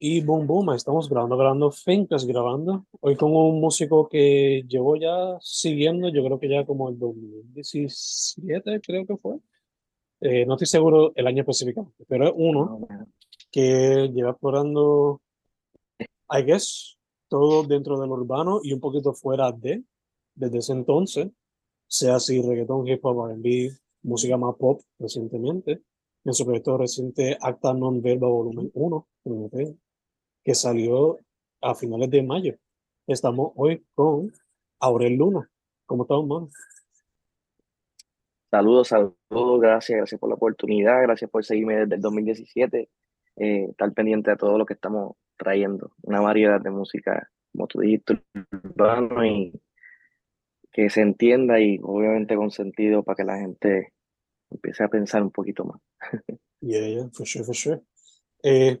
Y boom, boom, estamos grabando, grabando Fincas, grabando. Hoy con un músico que llevo ya siguiendo, yo creo que ya como el 2017, creo que fue. Eh, no estoy seguro el año específicamente, pero es uno que lleva explorando, I guess, todo dentro del urbano y un poquito fuera de, desde ese entonces, sea así reggaeton, hip hop, R&B, música más pop recientemente en su proyecto reciente Acta Non Verba Volumen 1, que salió a finales de mayo. Estamos hoy con Aurel Luna. ¿Cómo estamos, mano? Saludos, saludos, gracias, gracias por la oportunidad, gracias por seguirme desde el 2017, eh, estar pendiente de todo lo que estamos trayendo, una variedad de música, como tú dijiste, urbano y que se entienda y obviamente con sentido para que la gente empiece a pensar un poquito más. Yeah, yeah, for sure, for sure. Eh,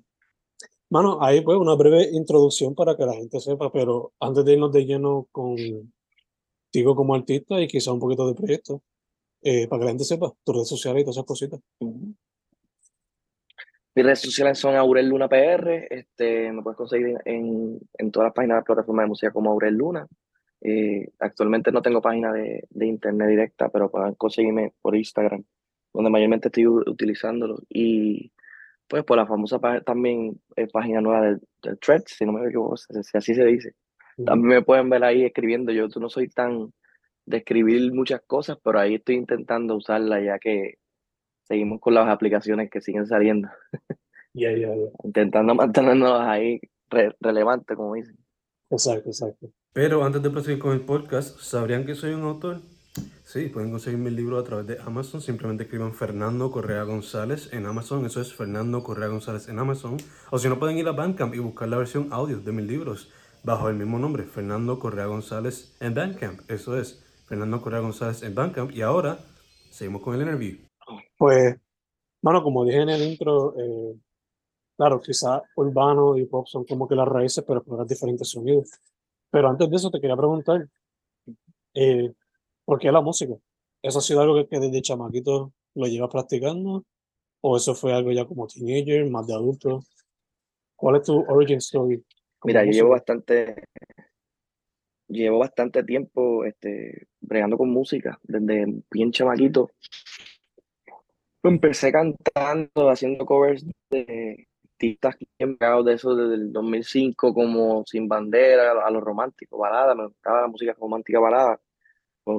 mano, ahí pues una breve introducción para que la gente sepa, pero antes de irnos de lleno con digo como artista y quizá un poquito de proyecto, eh, para que la gente sepa tus redes sociales y todas esas cositas. Mis redes sociales son Aurel Luna PR, este, me puedes conseguir en, en todas las páginas de plataformas de música como Aurel Luna. Eh, actualmente no tengo página de, de internet directa, pero pueden conseguirme por Instagram donde mayormente estoy utilizándolo. Y pues por la famosa también eh, página nueva del, del Threads, si no me equivoco, si así se dice. También me pueden ver ahí escribiendo. Yo no soy tan de escribir muchas cosas, pero ahí estoy intentando usarla ya que seguimos con las aplicaciones que siguen saliendo. Yeah, yeah, Intentando mantenernos ahí relevantes, como dicen. Exacto, exacto. Pero antes de proseguir con el podcast, ¿sabrían que soy un autor? Sí, pueden conseguir mi libro a través de Amazon. Simplemente escriban Fernando Correa González en Amazon. Eso es Fernando Correa González en Amazon. O si no, pueden ir a Bandcamp y buscar la versión audio de mis libros bajo el mismo nombre, Fernando Correa González en Bandcamp. Eso es Fernando Correa González en Bandcamp. Y ahora seguimos con el interview. Pues, bueno, como dije en el intro, eh, claro, quizá urbano y pop son como que las raíces, pero explorar diferentes sonidos. Pero antes de eso te quería preguntar, eh, ¿Por qué la música? ¿Eso ha sido algo que, desde chamaquito lo llevas practicando? ¿O eso fue algo ya como teenager, más de adulto? ¿Cuál es tu origin story? Mira, yo llevo bastante, llevo bastante tiempo este, bregando con música, desde bien chamaquito. Empecé cantando, haciendo covers de artistas de eso desde el 2005, como Sin Bandera, a los románticos, balada, me gustaba la música romántica balada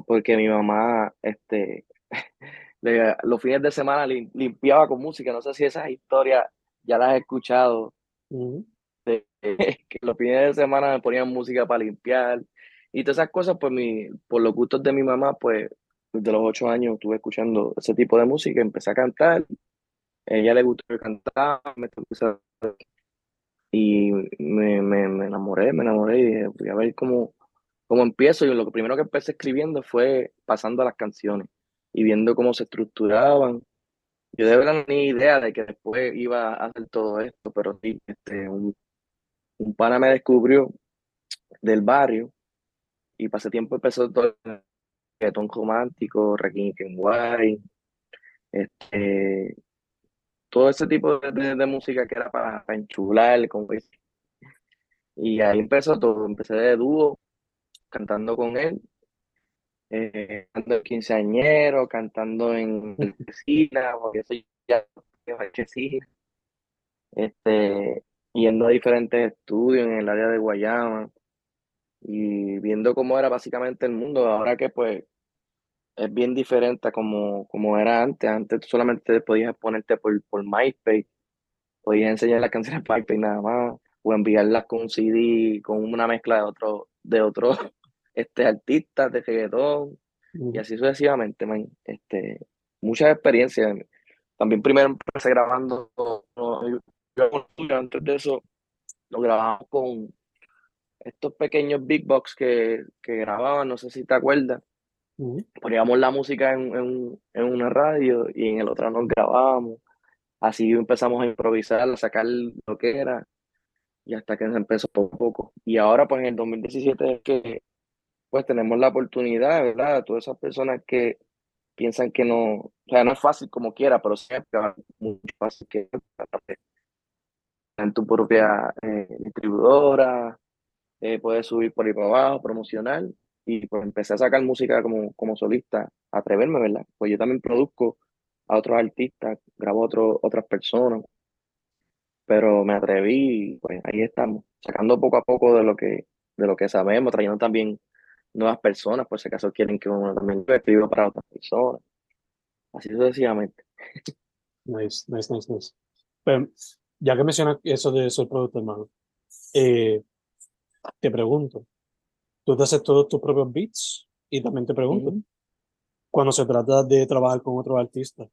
porque mi mamá, este, los fines de semana limpiaba con música. No sé si esas historias ya las he escuchado. que los fines de semana me ponían música para limpiar y todas esas cosas, pues mi, por los gustos de mi mamá, pues desde los ocho años estuve escuchando ese tipo de música, empecé a cantar, a ella le gustó cantar, me y me, me, me enamoré, me enamoré y dije, voy a ver cómo, como empiezo, yo lo primero que empecé escribiendo fue pasando a las canciones y viendo cómo se estructuraban. Yo de verdad tenía idea de que después iba a hacer todo esto, pero sí, este, un, pana me descubrió del barrio y pasé tiempo empezó todo el reggaetón romántico, Rakim Kenway, este, todo ese tipo de, de, música que era para, para enchular, como y ahí empezó todo, empecé de dúo cantando con él, eh, cantando en quinceañero, cantando en piscina, porque eso ya sí, este, yendo a diferentes estudios en el área de Guayama y viendo cómo era básicamente el mundo, ahora que pues es bien diferente a como, como era antes, antes tú solamente podías ponerte por, por MySpace, podías enseñar las canciones de MySpace nada más, o enviarlas con un CD, con una mezcla de otro, de otro este, artistas de reggaetón y así sucesivamente, man. Este, muchas experiencias. También primero empecé grabando, antes de eso lo grabamos con estos pequeños big box que, que grababan, no sé si te acuerdas. Poníamos la música en, en, una radio y en el otro nos grabábamos. Así empezamos a improvisar, a sacar lo que era y hasta que se empezó poco a poco. Y ahora, pues en el 2017 es que pues tenemos la oportunidad, ¿verdad? Todas esas personas que piensan que no, o sea, no es fácil como quiera, pero siempre es mucho fácil que en tu propia eh, distribuidora, eh, puedes subir por ahí para abajo, promocional, y pues empecé a sacar música como, como solista, atreverme, ¿verdad? Pues yo también produzco a otros artistas, grabo a otras personas, pero me atreví y pues ahí estamos, sacando poco a poco de lo que, de lo que sabemos, trayendo también nuevas personas, por si acaso quieren que uno también escriba para otras personas, así sucesivamente. Nice, nice, nice, nice. Pero, ya que mencionas eso de ser productor, hermano, eh, te pregunto, tú te haces todos tus propios beats y también te pregunto, cuando se trata de trabajar con otros artistas,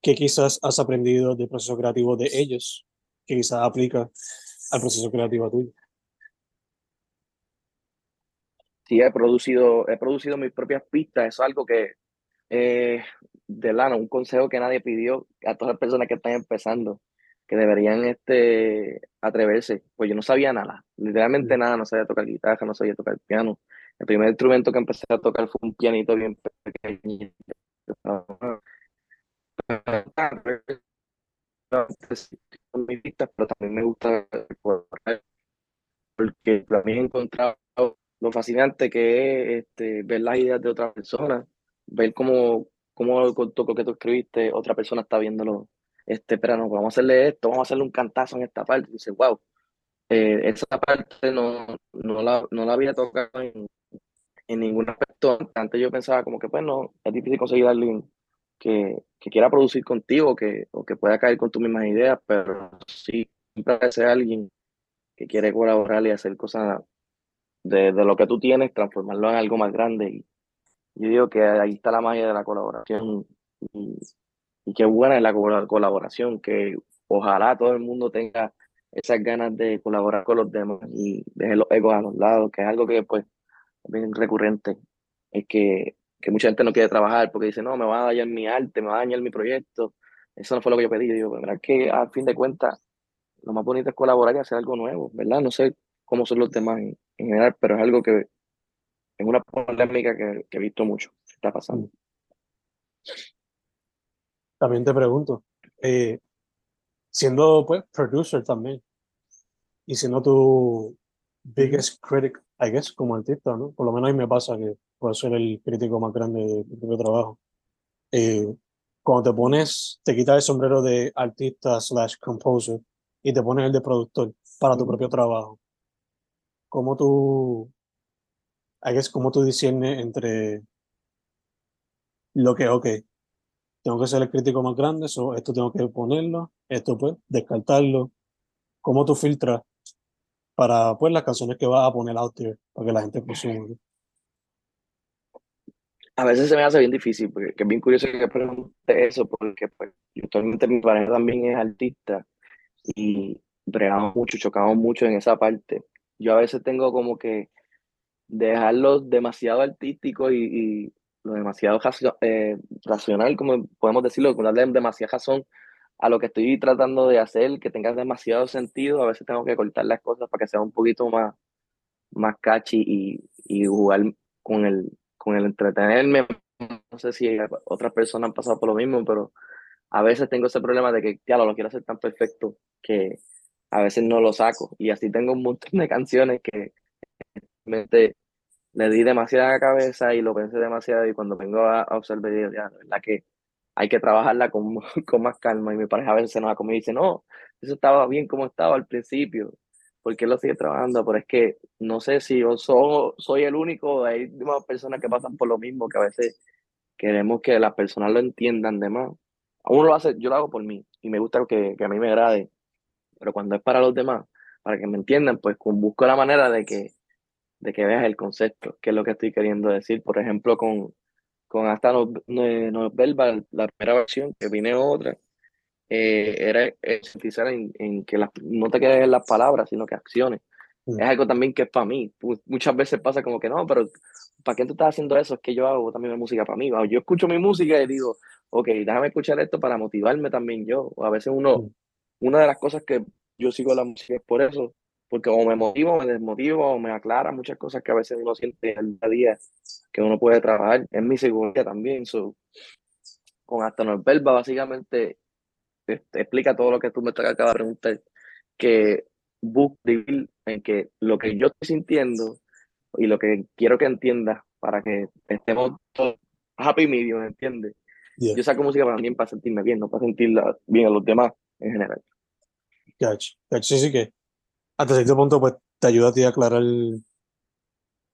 ¿qué quizás has aprendido del proceso creativo de ellos que quizás aplica al proceso creativo tuyo? Sí, he producido, he producido mis propias pistas, eso es algo que, eh, de lano, un consejo que nadie pidió a todas las personas que están empezando que deberían este, atreverse. Pues yo no sabía nada, literalmente nada, no sabía tocar guitarra, no sabía tocar piano. El primer instrumento que empecé a tocar fue un pianito bien pequeño. Pero también me gusta porque también he encontrado lo fascinante que es este, ver las ideas de otras personas, ver cómo, cómo lo que tú escribiste, otra persona está viéndolo este, pero no, vamos a hacerle esto, vamos a hacerle un cantazo en esta parte. Y dice, wow, eh, esa parte no, no, la, no la había tocado en, en ningún aspecto. Antes yo pensaba como que, pues no, es difícil conseguir a alguien que, que quiera producir contigo que, o que pueda caer con tus mismas ideas, pero sí, siempre ser alguien que quiere colaborar y hacer cosas de, de, lo que tú tienes, transformarlo en algo más grande. Y yo digo que ahí está la magia de la colaboración. Y, y qué buena es la colaboración, que ojalá todo el mundo tenga esas ganas de colaborar con los demás y deje los egos a los lados, que es algo que pues es bien recurrente, es que, que mucha gente no quiere trabajar porque dice, no, me va a dañar mi arte, me va a dañar mi proyecto, eso no fue lo que yo pedí, yo digo, verdad que a fin de cuentas lo más bonito es colaborar y hacer algo nuevo, ¿verdad? No sé cómo son los demás en, general, pero es algo que es una polémica que, que he visto mucho, está pasando. También te pregunto, eh, siendo pues producer también y siendo tu biggest critic, I guess, como artista, ¿no? Por lo menos a mí me pasa que puedo ser el crítico más grande de tu propio trabajo. Eh, cuando te pones, te quitas el sombrero de artista slash composer y te pones el de productor para tu propio trabajo, ¿cómo tú, cómo tú discernes entre lo que, ok, tengo que ser el crítico más grande, esto tengo que ponerlo, esto pues, descartarlo. ¿Cómo tú filtras para pues las canciones que vas a poner out there para que la gente consuma? A veces se me hace bien difícil, porque es bien curioso que pregunte eso, porque pues, actualmente mi pareja también es artista y bregamos mucho, chocamos mucho en esa parte. Yo a veces tengo como que dejarlo demasiado artístico y, lo demasiado eh, racional, como podemos decirlo, darle demasiada razón a lo que estoy tratando de hacer, que tenga demasiado sentido, a veces tengo que cortar las cosas para que sea un poquito más, más catchy y, y jugar con el, con el entretenerme. No sé si otras personas han pasado por lo mismo, pero a veces tengo ese problema de que, ya lo quiero hacer tan perfecto que a veces no lo saco. Y así tengo un montón de canciones que le di demasiada cabeza y lo pensé demasiado y cuando vengo a, observar, ya, la que hay que trabajarla con, con más calma y mi pareja a veces se nos va conmigo y dice, no, eso estaba bien como estaba al principio, ¿por qué lo sigue trabajando? Pero es que no sé si yo soy, soy el único, hay más personas que pasan por lo mismo, que a veces queremos que las personas lo entiendan de más. Uno lo hace, yo lo hago por mí y me gusta que, que a mí me agrade, pero cuando es para los demás, para que me entiendan, pues busco la manera de que de que veas el concepto, que es lo que estoy queriendo decir. Por ejemplo, con, con hasta no, no, verbal, la primera versión, que viene otra, eh, era enfatizar en, en, que las, no te quedes en las palabras, sino que acciones. Mm. Es algo también que es para mí. Muchas veces pasa como que no, pero ¿para qué tú estás haciendo eso? Es que yo hago también música para mí. Yo escucho mi música y digo, ok, déjame escuchar esto para motivarme también yo. O a veces uno, mm. Una de las cosas que yo sigo la música es por eso, porque o me motivo, me desmotivo, o me aclara muchas cosas que a veces uno siente en el día a día que uno puede trabajar. Es mi seguridad también. So, con hasta no verba, básicamente explica todo lo que tú me acabas de preguntar. que busco en que lo que yo estoy sintiendo y lo que quiero que entiendas para que estemos todos happy medium, ¿entiendes? Yo saco música para mí para sentirme bien, no para sentirla bien a los demás en general. Gotcha. Sí, sí que hasta cierto punto pues te ayuda a ti a aclarar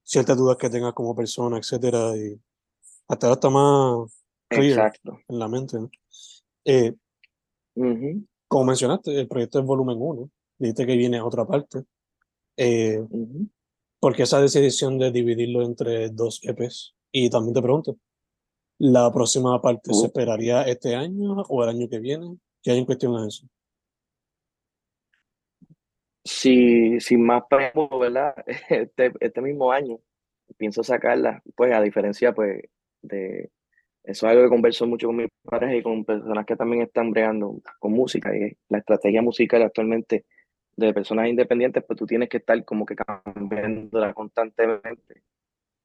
ciertas dudas que tengas como persona, etcétera, y hasta ahora está más clear en la mente. Eh, como mencionaste, el proyecto es volumen 1, dijiste que viene a otra parte. Eh, ¿Por qué esa decisión de dividirlo entre dos EPs? Y también te pregunto, ¿la próxima parte se uh. esperaría este año o el año que viene? ¿Qué hay en cuestión a eso? Si, sin más preámbulo, ¿verdad? Este, este mismo año pienso sacarla, pues a diferencia pues de eso es algo que converso mucho con mis pareja y con personas que también están bregando con música y la estrategia musical actualmente de personas independientes, pues tú tienes que estar como que cambiándola constantemente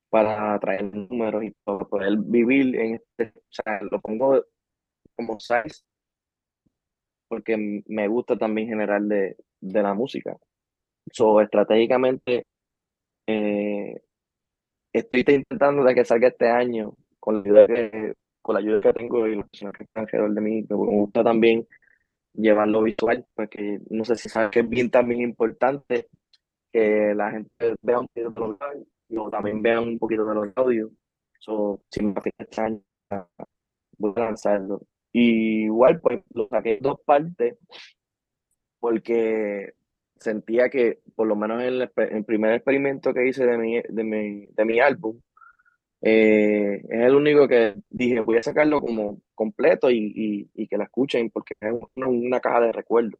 para traer números y poder vivir en este, o sea, lo pongo como size porque me gusta también generar de, de la música. So, estratégicamente, eh, estoy intentando de que salga este año con la ayuda que, con la ayuda que tengo y los personas que están alrededor de mí. Me gusta también llevarlo visual, porque no sé si sabes que es bien también importante que la gente vea un poquito de los audios y también vea un poquito de los audios. So, si me este año, voy a lanzarlo. Y igual, pues lo saqué dos partes porque sentía que, por lo menos en el, primer experimento que hice de mi, de mi, de mi álbum, eh, es el único que dije, voy a sacarlo como completo y, y, que la escuchen porque es una, caja de recuerdos.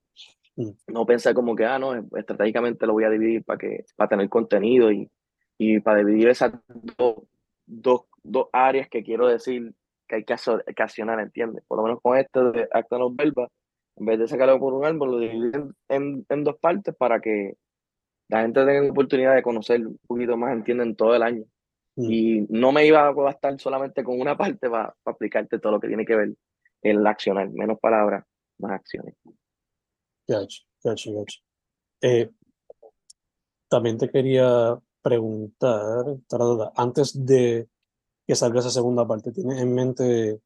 Mm. No pensé como que, ah, no, estratégicamente lo voy a dividir para, que, para tener contenido y, y para dividir esas dos, dos, dos áreas que quiero decir que hay que ocasionar, ¿entiendes? Por lo menos con esto de Acta No Verba, en vez de sacarlo por un árbol, lo dividen en, en, dos partes para que la gente tenga la oportunidad de conocer un poquito más, entienden, todo el año. Mm. Y no me iba a bastar solamente con una parte para, para aplicarte todo lo que tiene que ver en la accionar, menos palabras, más acciones. Gotcha, gotcha, gotcha. Eh, también te quería preguntar, antes de que salga esa segunda parte? ¿Tienes en mente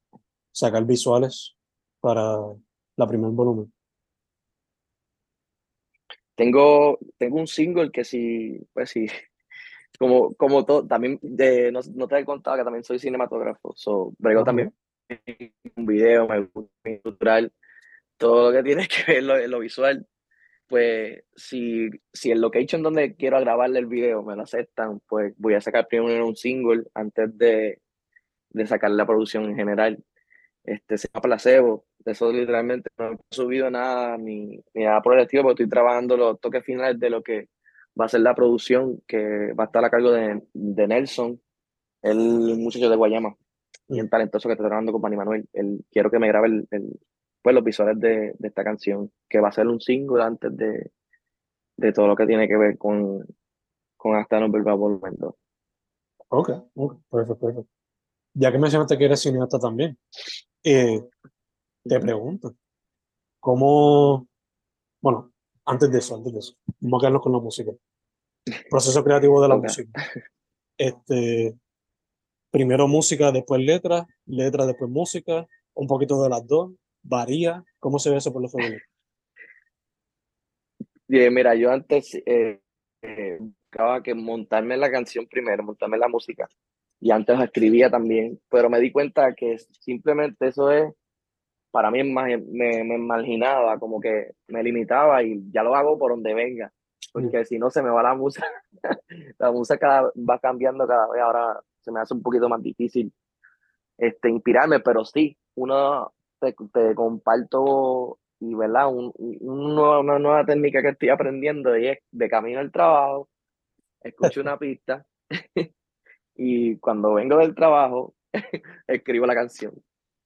sacar visuales para la primer volumen? Tengo, tengo un single que sí, pues sí, como, como todo, también de, no, no, te he contado que también soy cinematógrafo, so, brego también un video, me gusta cultural, todo lo que tiene que ver lo, lo visual, pues si, si el location donde quiero grabarle el video me lo aceptan, pues voy a sacar primero un single antes de, de sacar la producción en general. Este, se llama Placebo, eso literalmente no he subido nada ni, ni nada por el estilo, porque estoy trabajando los toques finales de lo que va a ser la producción, que va a estar a cargo de, de Nelson, el muchacho de Guayama, bien mm. talentoso que está trabajando con Manny Manuel. Él, quiero que me grabe el, el pues, los visuales de, de, esta canción, que va a ser un single antes de, de todo lo que tiene que ver con, con Hasta no Volumen Ok, ok, perfecto, perfecto. Ya que mencionaste que eres cineasta también, eh, te pregunto, ¿cómo, bueno, antes de eso, antes de eso, vamos a quedarnos con la música. Proceso creativo de la música. Este, primero música, después letra, letra, después música, un poquito de las dos, varía? ¿Cómo se ve eso por los femenino? Mira, yo antes eh, eh, buscaba que montarme la canción primero, montarme la música, y antes la escribía también, pero me di cuenta que simplemente eso es, para mí me, me marginaba, como que me limitaba y ya lo hago por donde venga, porque si no se me va la música, la música va cambiando cada vez, ahora se me hace un poquito más difícil este, inspirarme, pero sí, uno te, comparto y verdad un, una nueva técnica que estoy aprendiendo y es de camino al trabajo escucho una pista y cuando vengo del trabajo escribo la canción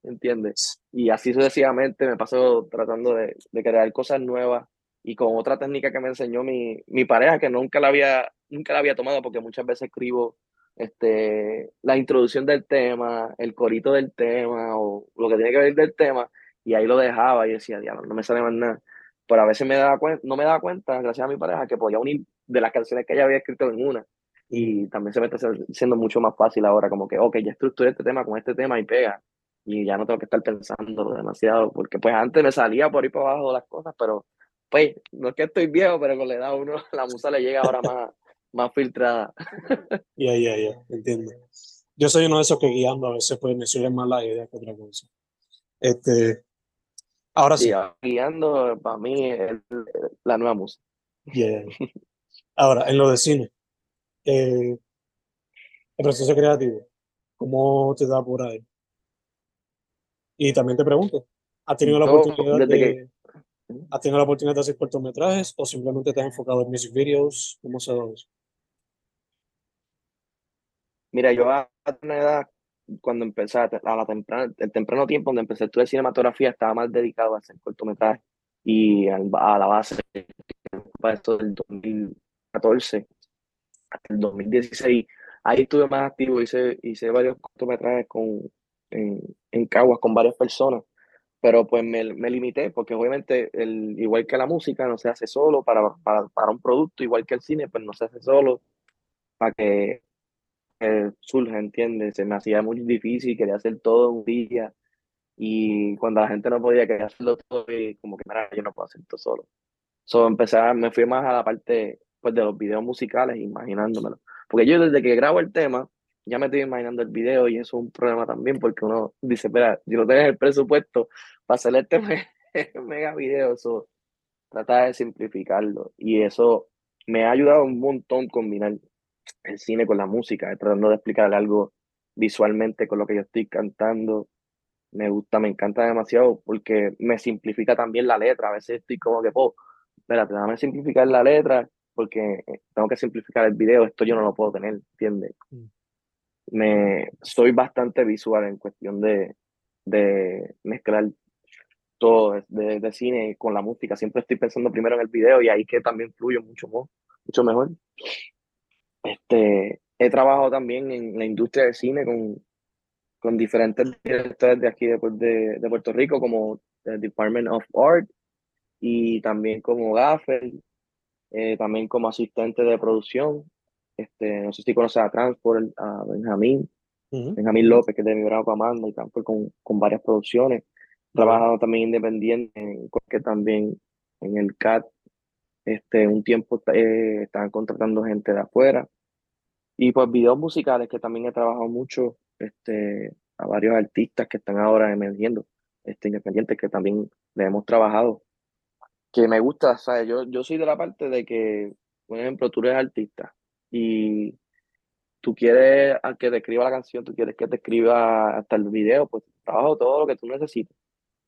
¿entiendes? y así sucesivamente me paso tratando de, de, crear cosas nuevas y con otra técnica que me enseñó mi, mi pareja que nunca la había nunca la había tomado porque muchas veces escribo este, la introducción del tema, el corito del tema o lo que tiene que ver del tema, y ahí lo dejaba y decía, diablo, no me sale más nada. pero a veces me daba cuenta, no me daba cuenta, gracias a mi pareja, que podía unir de las canciones que ella había escrito en una. Y también se me está haciendo mucho más fácil ahora, como que, ok, ya estructuré este tema con este tema y pega. Y ya no tengo que estar pensando demasiado, porque pues antes me salía por ahí para abajo las cosas, pero pues no es que estoy viejo, pero con la edad uno, la musa le llega ahora más, más filtrada. Ya, ya, ya, entiendo. Yo soy uno de esos que guiando a veces pues me sirve más la idea que otra cosa. Este, ahora sí. guiando para mí es la nueva música. Yeah. Ahora, en lo de cine, eh, el proceso creativo, ¿cómo te da por ahí? Y también te pregunto, ¿has tenido la oportunidad de, ¿has tenido la oportunidad de hacer cortometrajes o simplemente te has enfocado en music videos? ¿Cómo se da eso? Mira, yo a una edad, cuando empecé a la temprana, el temprano tiempo donde empecé a estudiar cinematografía, estaba más dedicado a hacer cortometrajes y a la base para esto del 2014 hasta el 2016. Ahí estuve más activo, hice, hice varios cortometrajes con, en, en Caguas con varias personas, pero pues me, me limité porque obviamente el, igual que la música no se hace solo para, para, para un producto, igual que el cine, pues no se hace solo para que surge, ¿entiendes? Se me hacía muy difícil, quería hacer todo un día y cuando la gente no podía, quería hacerlo todo y como que, mira, yo no puedo hacer todo solo. So, empecé me fui más a la parte pues, de los videos musicales, imaginándomelo. Porque yo desde que grabo el tema, ya me estoy imaginando el video y eso es un problema también porque uno dice, espera, si no tienes el presupuesto para hacer este mega video, eso trata de simplificarlo. Y eso me ha ayudado un montón combinar el cine con la música, tratando de explicar algo visualmente con lo que yo estoy cantando. Me gusta, me encanta demasiado porque me simplifica también la letra. A veces estoy como que, oh, espérate, déjame simplificar la letra porque tengo que simplificar el video, esto yo no lo puedo tener, ¿entiendes? Mm. Me, soy bastante visual en cuestión de, de mezclar todo de, de, cine con la música. Siempre estoy pensando primero en el video y ahí que también fluyo mucho, mucho mejor. Este, he trabajado también en la industria del cine con, con diferentes directores de aquí de, de, Puerto Rico, como el Department of Art y también como gaffer, eh, también como asistente de producción. Este, no sé si conoces a Transport, a Benjamín, Benjamín López, que es de mi bravo Amanda, y Transport con, con varias producciones. Trabajado también independiente, que también en el CAT este, un tiempo eh, estaban contratando gente de afuera. Y pues videos musicales, que también he trabajado mucho, este, a varios artistas que están ahora emergiendo, este, independientes, que también le hemos trabajado. Que me gusta, ¿sabes? Yo, yo soy de la parte de que, por ejemplo, tú eres artista y tú quieres que te escriba la canción, tú quieres que te escriba hasta el video, pues trabajo todo lo que tú necesites,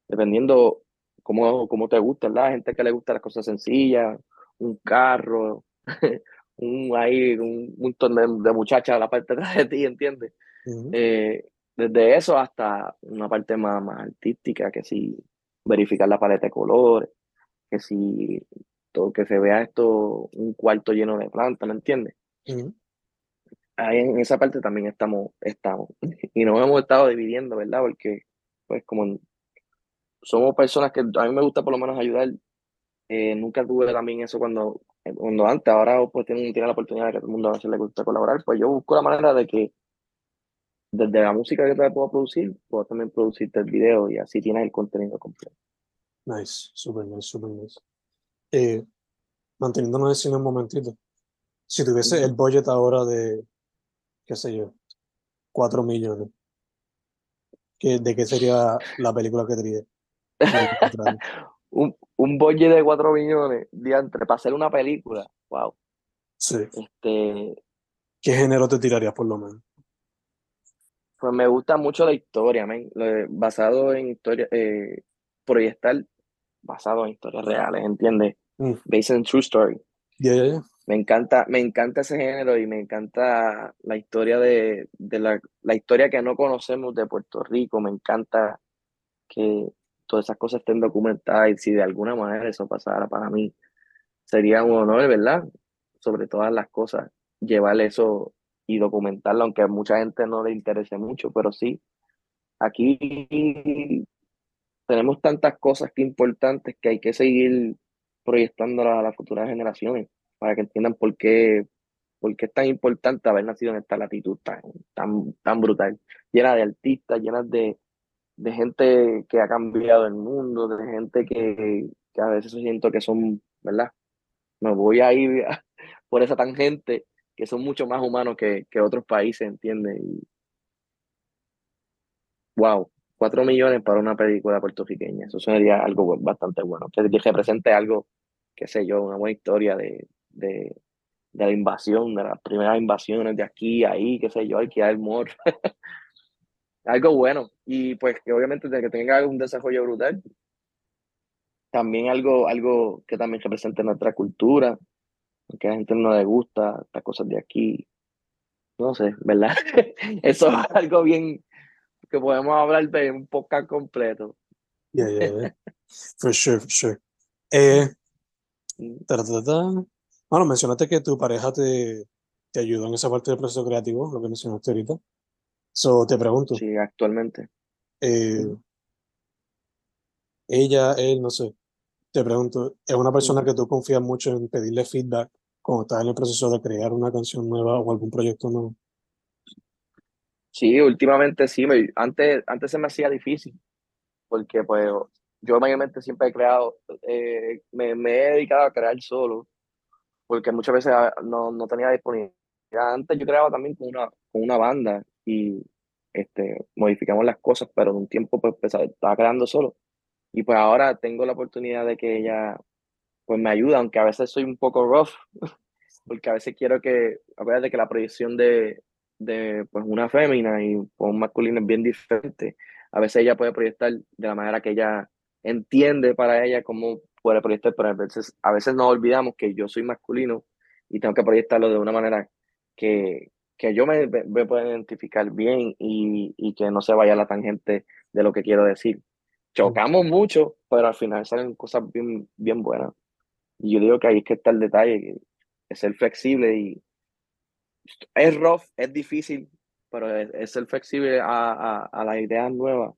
dependiendo cómo, cómo te gusta, La gente que le gusta las cosas sencillas, un carro, un ahí, un montón de, muchachas a la parte de atrás de ti, ¿entiendes? Eh, desde eso hasta una parte más, más artística, que si verificar la paleta de colores, que si todo, que se vea esto, un cuarto lleno de plantas, ¿me entiendes? Ahí en esa parte también estamos, estamos. Y nos hemos estado dividiendo, ¿verdad? Porque, pues, como somos personas que a mí me gusta por lo menos ayudar. Eh, nunca tuve también eso cuando, cuando antes, ahora pues tiene, tiene la oportunidad de que todo el mundo a le gusta colaborar, pues yo busco la manera de que desde la música que te puedo producir, puedo también producirte el video y así tienes el contenido completo. Nice, super nice, super nice. Eh, manteniéndonos en cine un momentito, si tuviese el budget ahora de, qué sé yo, 4 millones, ¿de qué sería la película que diría? un, un budget de 4 millones diantre, para hacer una película. Wow. Sí. Este, ¿Qué género te tirarías por lo menos? Pues me gusta mucho la historia, man. basado en historia, eh, proyectar basado en historias reales, ¿entiendes? Mm. Based on true story. Me encanta, me encanta ese género y me encanta la historia de, de la, la, historia que no conocemos de Puerto Rico. Me encanta que todas esas cosas estén documentadas y si de alguna manera eso pasara para mí, sería un honor, ¿verdad? Sobre todas las cosas, llevar eso y documentarlo, aunque a mucha gente no le interese mucho, pero sí, aquí tenemos tantas cosas que importantes que hay que seguir proyectando a las futuras generaciones para que entiendan por qué, por qué es tan importante haber nacido en esta latitud tan, tan, tan brutal, llena de artistas, llena de, de gente que ha cambiado el mundo, de gente que, a veces siento que son, ¿verdad? Me voy a ir por esa tangente, que son mucho más humanos que, que otros países, ¿entiendes? Y, wow, cuatro millones para una película puertorriqueña, eso sería algo bastante bueno, que, represente algo, qué sé yo, una buena historia de, de, de la invasión, de las primeras invasiones de aquí, ahí, qué sé yo, hay que dar algo bueno. Y pues que obviamente que tenga un desarrollo brutal. También algo, algo que también represente nuestra cultura, que a la gente no le gusta estas cosas de aquí. No sé, ¿verdad? Eso es algo bien que podemos hablar de un podcast completo. Yeah, yeah, yeah. For sure, for sure. Eh, Mm. ta, ta, ta, ta. Bueno, mencionaste que tu pareja te, te ayudó en esa parte del proceso creativo, lo que mencionaste ahorita. So, te pregunto, Sí, actualmente. eh, ella, él, no sé, te pregunto, ¿es una persona que tú confías mucho en pedirle feedback cuando estás en el proceso de crear una canción nueva o algún proyecto nuevo? Sí, últimamente sí, me- antes, antes se me hacía difícil, porque pues yo mayormente siempre he creado, eh, me, he dedicado a crear solo, porque muchas veces ah, no, no tenía disponibilidad. Antes yo creaba también con una, con una banda y este, modificamos las cosas, pero en un tiempo pues empezaba- estaba creando solo. Y pues ahora tengo la oportunidad de que ella pues me ayuda, aunque a veces soy un poco rough, porque a veces quiero que, a ver de que la proyección de, de pues una fémina y pues, un masculino es bien diferente. A veces ella puede proyectar de la manera que ella entiende para ella cómo puede proyectar, pero a veces, a veces nos olvidamos que yo soy masculino y tengo que proyectarlo de una manera que, que yo me, me, pueda identificar bien y, y que no se vaya la tangente de lo que quiero decir. Chocamos mucho, pero al final salen cosas bien, bien buenas. Y yo digo que ahí es que está el detalle, es ser flexible y es rough, es difícil, pero es, es ser flexible a, a, a las ideas nuevas.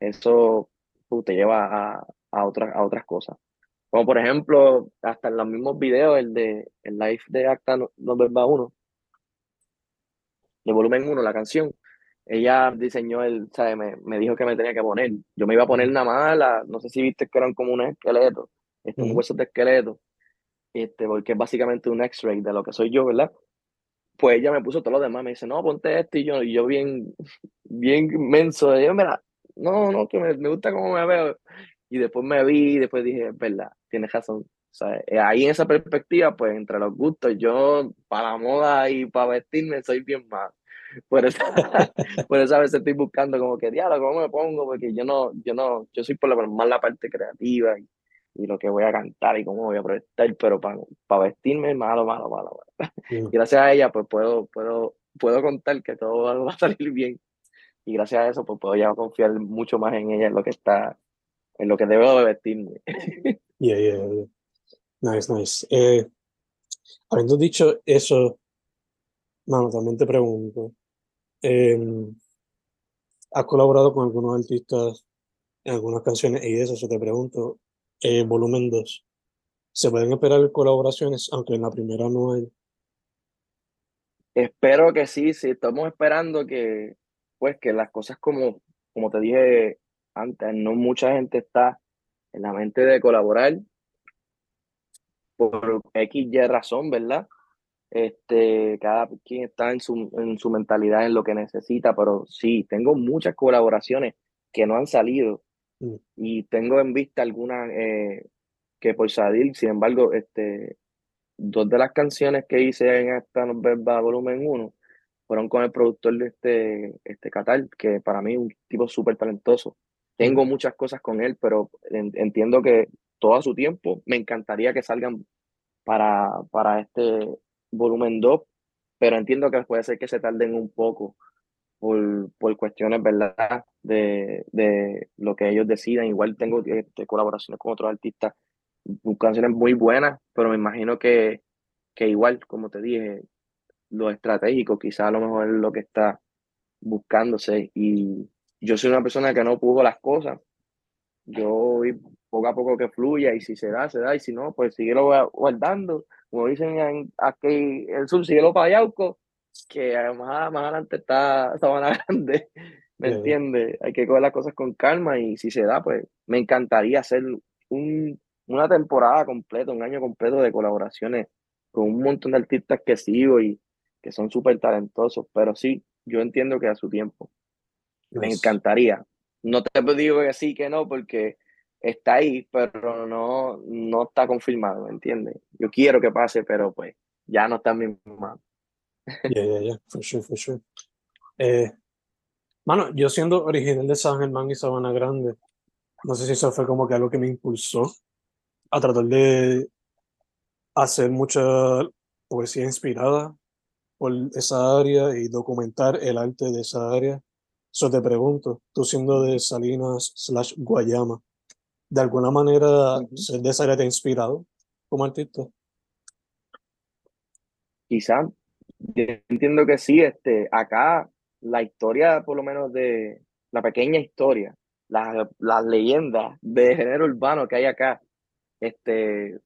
Eso uh, te lleva a, a, otras, a otras cosas. Como por ejemplo, hasta en los mismos videos, el de el live de Acta No, no Verba 1, de volumen 1, la canción, ella diseñó el, ¿sabes? Me, me dijo que me tenía que poner. Yo me iba a poner nada más, la, no sé si viste que eran como unos esqueletos, este, Ujú. un huesos de esqueleto, este, porque es básicamente un X-ray de lo que soy yo, ¿verdad? Pues ella me puso todo lo demás, me dice, no, ponte esto, y yo, y yo bien, bien menso, de yo, mira, no, no, que me, me gusta cómo me veo. Y después me vi, y después dije, es verdad, tienes razón. O sea, eh, ahí en esa perspectiva, pues entre los gustos, yo para la moda y para vestirme soy bien mal. Por eso, por eso a veces estoy buscando como que, diablo, ¿cómo me pongo? Porque yo no, yo no, yo soy por lo menos más la parte creativa y, y lo que voy a cantar y cómo voy a proyectar, pero para, para vestirme, malo, malo, malo, malo. Y gracias a ella, pues puedo, puedo, puedo contar que todo va a salir bien. Y gracias a eso, pues puedo ya confiar mucho más en ella, en lo que está, en lo que debo de vestirme. Yeah, yeah, yeah. Nice, nice. Eh, habiendo dicho eso, mano, también te pregunto, em, ¿has colaborado con algunos artistas en algunas canciones y eso? Yo te pregunto, eh, volumen 2, ¿se pueden esperar colaboraciones, aunque en la primera no hay? Espero que sí, sí, estamos esperando que, pues, que las cosas como, como te dije antes, no mucha gente está en la mente de colaborar por X, Y razón, ¿verdad? Este, cada quien está en su, en su mentalidad, en lo que necesita, pero sí, tengo muchas colaboraciones que no han salido Mm. y tengo en vista algunas eh, que por salir, sin embargo, este, dos de las canciones que hice en esta Verba Volumen 1 fueron con el productor de este, este Catal, que para mí es un tipo súper talentoso. Tengo muchas cosas con él, pero en- entiendo que todo a su tiempo me encantaría que salgan para, para este volumen 2, pero entiendo que puede ser que se tarden un poco por, por cuestiones, ¿verdad? De, de lo que ellos decidan. Igual tengo este, colaboraciones con otros artistas, canciones muy buenas, pero me imagino que, que igual, como te dije, lo estratégico quizá a lo mejor es lo que está buscándose y yo soy una persona que no pujo las cosas. Yo voy poco a poco que fluya y si se da, se da y si no, pues síguelo guardando. Como dicen aquí el sur, síguelo para Yauco, que más, más adelante está Sabana Grande. ¿Me entiendes? Hay que coger las cosas con calma y si se da, pues me encantaría hacer un, una temporada completa, un año completo de colaboraciones con un montón de artistas que sigo y que son súper talentosos, pero sí, yo entiendo que a su tiempo. Me encantaría. No te digo que sí, que no, porque está ahí, pero no, no está confirmado, ¿me entiendes? Yo quiero que pase, pero pues ya no está en mi mano. Ya, ya, ya, for sure, for sure. Eh, mano, yo siendo original de San Germán y Sabana Grande, no sé si eso fue como que algo que me impulsó a tratar de hacer mucha poesía inspirada por esa área y documentar el arte de esa área. Eso te pregunto, tú siendo de Salinas slash Guayama, ¿de alguna manera ser de esa área te ha inspirado como artista? Quizá, entiendo que sí, este, acá la historia, por lo menos de la pequeña historia, las, las leyendas de género urbano que hay acá, este,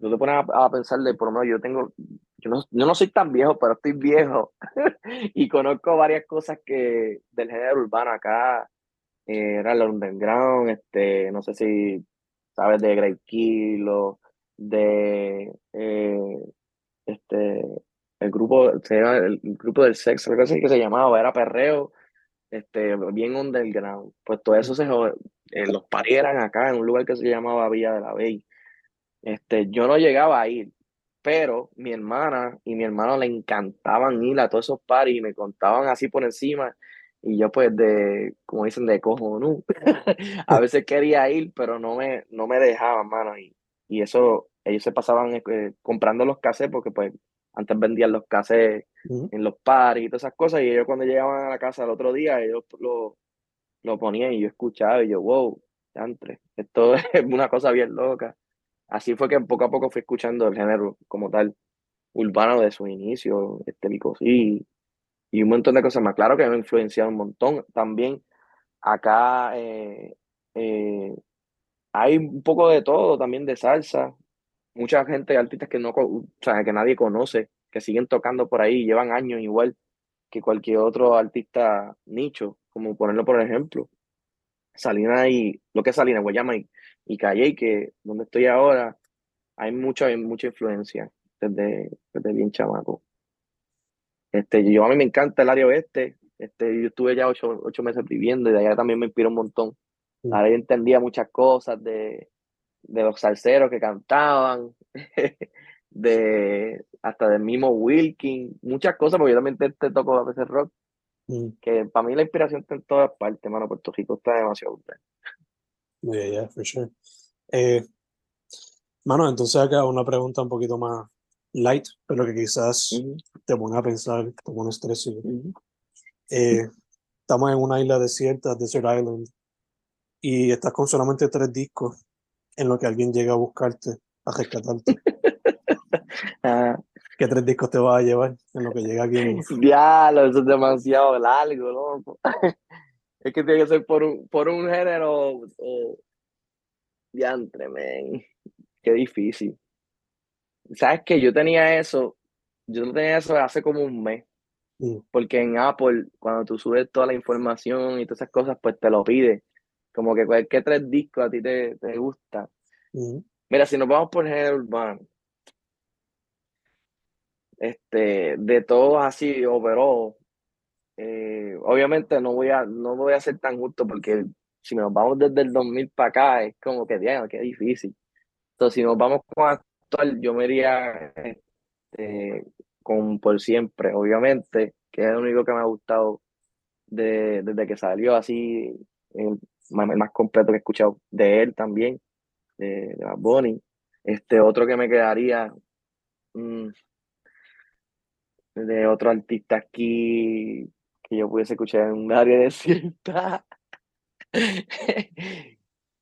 tú te pones a, pensar de, por lo menos yo tengo, yo no, yo no soy tan viejo, pero estoy viejo y conozco varias cosas que del género urbano acá, eh, era el underground, este, no sé si sabes de Great Kilo, de eh, este el grupo, el grupo del sexo, algo así que se llamaba, era perreo, este, bien underground. Pues todo eso se eh, los parieran acá en un lugar que se llamaba Villa de la Bey. Este, yo no llegaba a ir, pero mi hermana y mi hermano le encantaban ir a todos esos paris y me contaban así por encima. Y yo pues de, como dicen, de cojo, ¿no? a veces quería ir, pero no me, no me dejaban, mano. Y, y eso, ellos se pasaban eh, comprando los cassettes porque pues antes vendían los cassettes en los paris y todas esas cosas. Y ellos cuando llegaban a la casa el otro día, ellos lo, lo ponían y yo escuchaba y yo, wow, entre esto es una cosa bien loca. Así fue que poco a poco fui escuchando el género como tal, urbano de su inicio, este sí, y un montón de cosas más. Claro que me ha influenciado un montón. También acá eh, eh, hay un poco de todo, también de salsa, mucha gente, artistas que no, o sea, que nadie conoce, que siguen tocando por ahí, llevan años igual que cualquier otro artista nicho, como ponerlo por ejemplo. Salina y lo que es Salina, Guayama y, y Calle, que donde estoy ahora, hay mucha, mucha influencia desde, desde bien chamaco. Este, yo a mí me encanta el área oeste. Este, yo estuve ya ocho, ocho meses viviendo y de allá también me inspiró un montón. Ahora yo entendía muchas cosas de, de los salseros que cantaban, de hasta del mismo Wilkin, muchas cosas, porque yo también te, toco a veces rock, mm. que para mí la inspiración está en todas partes, mano, Puerto Rico está demasiado bien. Yeah, yeah, for sure. Eh, mano, entonces acá una pregunta un poquito más light, pero que quizás te pone a pensar, te pone estrés. eh, estamos en una isla desierta, Desert Island, y estás con solamente tres discos en lo que alguien llega a buscarte, a rescatarte. Ah. ¿Qué tres discos te vas a llevar en lo que llega aquí? Diablo, eso es demasiado largo, loco. es que tiene que ser por un, por un género diantre, men. Qué difícil. ¿Sabes qué? Yo tenía eso, yo tenía eso hace como un mes. Mm. Porque en Apple, cuando tú subes toda la información y todas esas cosas, pues te lo pide. Como que cualquier tres discos a ti te, te gusta. Mira, si nos vamos por género urbano, este, de todos así, overall, eh, obviamente no voy, a, no voy a ser tan justo porque si nos vamos desde el 2000 para acá, es como que, diablo, qué difícil. Entonces, si nos vamos con actual, yo me iría este, con Por Siempre, obviamente, que es el único que me ha gustado desde que salió así, el más, completo que he escuchado de él también, de, de Bad Este otro que me quedaría mm, de otro artista aquí que yo pudiese escuchar en un área desierta.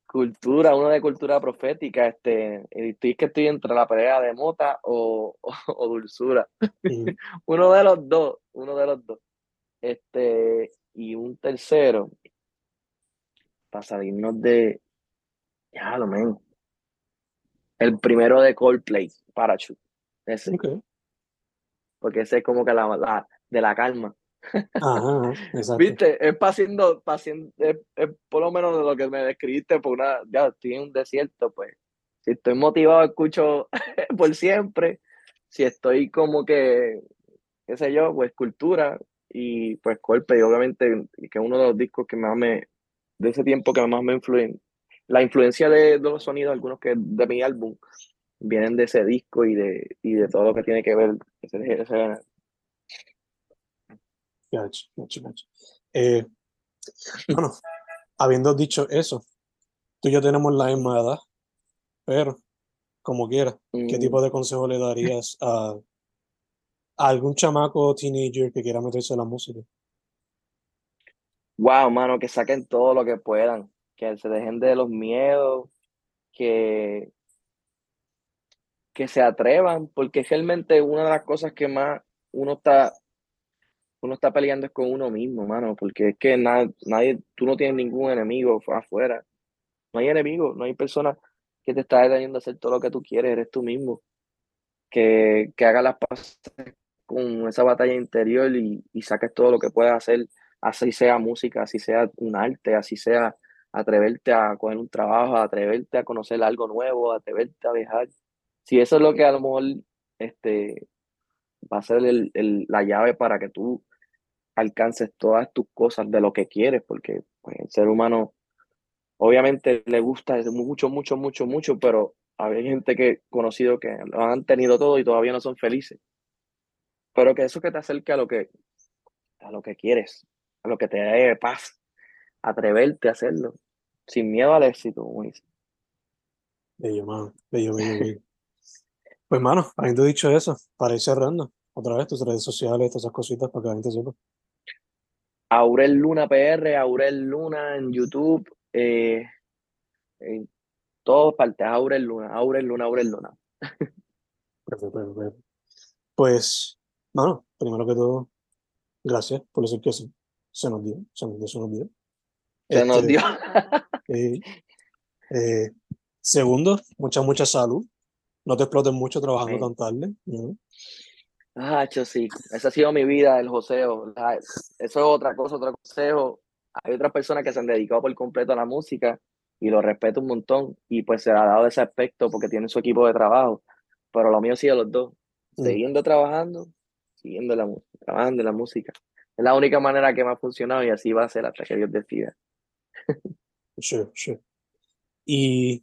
cultura, uno de cultura profética, este, estoy que estoy entre la pelea de mota o, o, dulzura. uno de los dos, uno de los dos. Este, y un tercero, para salirnos de Ya, lo men. El primero de Coldplay, Parachute. Ese. Porque ese es como que la, la de la calma. Ajá, exacto. Viste, es haciendo, haciendo es, es por lo menos de lo que me describiste, por una, ya estoy en un desierto, pues. Si estoy motivado, escucho por siempre. Si estoy como que, qué sé yo, pues cultura y pues Coldplay, obviamente, que es uno de los discos que más me, de ese tiempo que más me influyen. La influencia de, de los sonidos, algunos que de mi álbum, vienen de ese disco y de, y de todo lo que tiene que ver ese, ese, gacho. Eh, bueno, habiendo dicho eso, tú y yo tenemos la misma edad, pero como quiera, ¿qué Mm. tipo de consejo le darías a, a algún chamaco o teenager que quiera meterse en la música? Wow, mano, que saquen todo lo que puedan, que se dejen de los miedos, que, que se atrevan, porque realmente una de las cosas que más uno está, uno está peleando es con uno mismo, mano, porque es que na- nadie, tú no tienes ningún enemigo fu- afuera, no hay enemigo, no hay persona que te está deteniendo a hacer todo lo que tú quieres, eres tú mismo, que, que hagas las paces con esa batalla interior y, y saques todo lo que puedas hacer, así sea música, así sea un arte, así sea atreverte a coger un trabajo, atreverte a conocer algo nuevo, atreverte a viajar. Si eso es lo que a lo mejor este, va a ser la llave para que tú alcances todas tus cosas de lo que quieres, porque pues, el ser humano obviamente le gusta mucho, mucho, mucho, mucho, pero hay gente que conocido que lo han tenido todo y todavía no son felices. Pero que eso que te acerque a lo que, a lo que quieres, a lo que te dé paz, atreverte a hacerlo, sin miedo al éxito, dice. Bello, mano, bello, bello, bello. Pues, mano, habiendo dicho eso, para ir cerrando, otra vez tus redes sociales, todas esas cositas para que la gente sepa. Aurel Luna PR, Aurel Luna en YouTube, eh, en todas partes, Aurel Luna, Aurel Luna, Aurel Luna. Perfecto, perfecto, perfecto. Pues, mano, primero que todo, gracias por decir que sí. Se nos dio, se nos dio, se nos dio. Se nos Este, dio. eh, eh, segundo, mucha, mucha salud. No te explotes mucho trabajando tan tarde. ¿no? Ah, cho, sí, esa ha sido mi vida, el joseo. La- Eso es otra cosa, otro consejo. Hay otras personas que se han dedicado por completo a la música y lo respeto un montón y pues se le ha dado ese aspecto porque tienen su equipo de trabajo. Pero lo mío ha sido los dos, Mm. siguiendo trabajando, siguiendo la música, trabajando en la música. Es la única manera que me ha funcionado y así va a ser hasta que Dios decida. Sure, sure. Y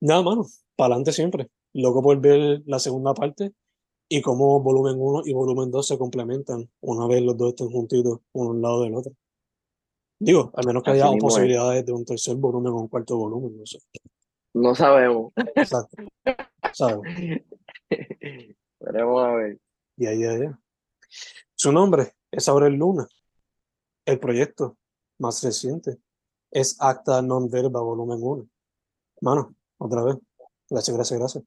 nada, mano, para adelante siempre. Loco por ver la segunda parte y cómo volumen 1 y volumen 2 se complementan una vez los dos estén juntitos uno al lado del otro. Digo, al menos que Así haya es. posibilidades de un tercer volumen o un cuarto volumen, no sé. No sabemos. Exacto. ¿Sabes? Veremos a ver. Y ahí, ahí. Su nombre es Aurel Luna. El proyecto más reciente es Acta Non Verba Volumen 1. Mano, otra vez. Gracias, gracias, gracias.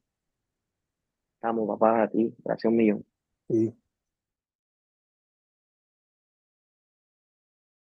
Estamos, papá, a ti. Gracias un millón. Y